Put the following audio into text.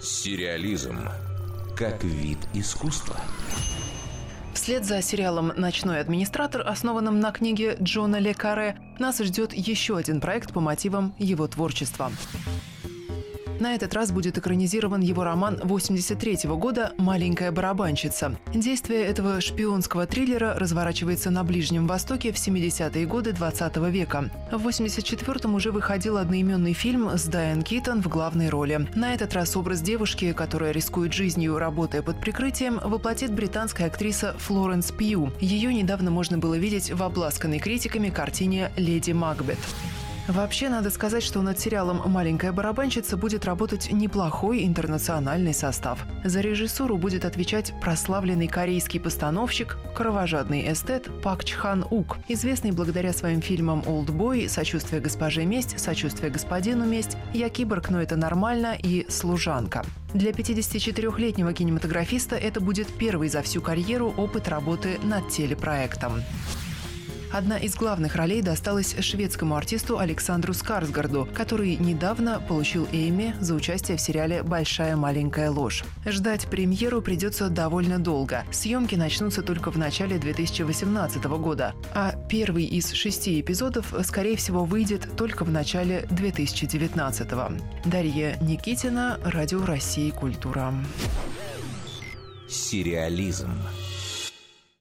Сериализм как вид искусства. Вслед за сериалом «Ночной администратор», основанным на книге Джона Ле Каре, нас ждет еще один проект по мотивам его творчества. На этот раз будет экранизирован его роман 83 года «Маленькая барабанщица». Действие этого шпионского триллера разворачивается на Ближнем Востоке в 70-е годы 20 века. В 84-м уже выходил одноименный фильм с Дайан Китон в главной роли. На этот раз образ девушки, которая рискует жизнью, работая под прикрытием, воплотит британская актриса Флоренс Пью. Ее недавно можно было видеть в обласканной критиками картине «Леди Макбет». Вообще, надо сказать, что над сериалом «Маленькая барабанщица» будет работать неплохой интернациональный состав. За режиссуру будет отвечать прославленный корейский постановщик, кровожадный эстет Пак Чхан Ук, известный благодаря своим фильмам «Олдбой», «Сочувствие госпоже месть», «Сочувствие господину месть», «Я киборг, но это нормально» и «Служанка». Для 54-летнего кинематографиста это будет первый за всю карьеру опыт работы над телепроектом. Одна из главных ролей досталась шведскому артисту Александру Скарсгарду, который недавно получил Эйми за участие в сериале «Большая маленькая ложь». Ждать премьеру придется довольно долго. Съемки начнутся только в начале 2018 года, а первый из шести эпизодов, скорее всего, выйдет только в начале 2019 Дарья Никитина, Радио России «Культура». Сериализм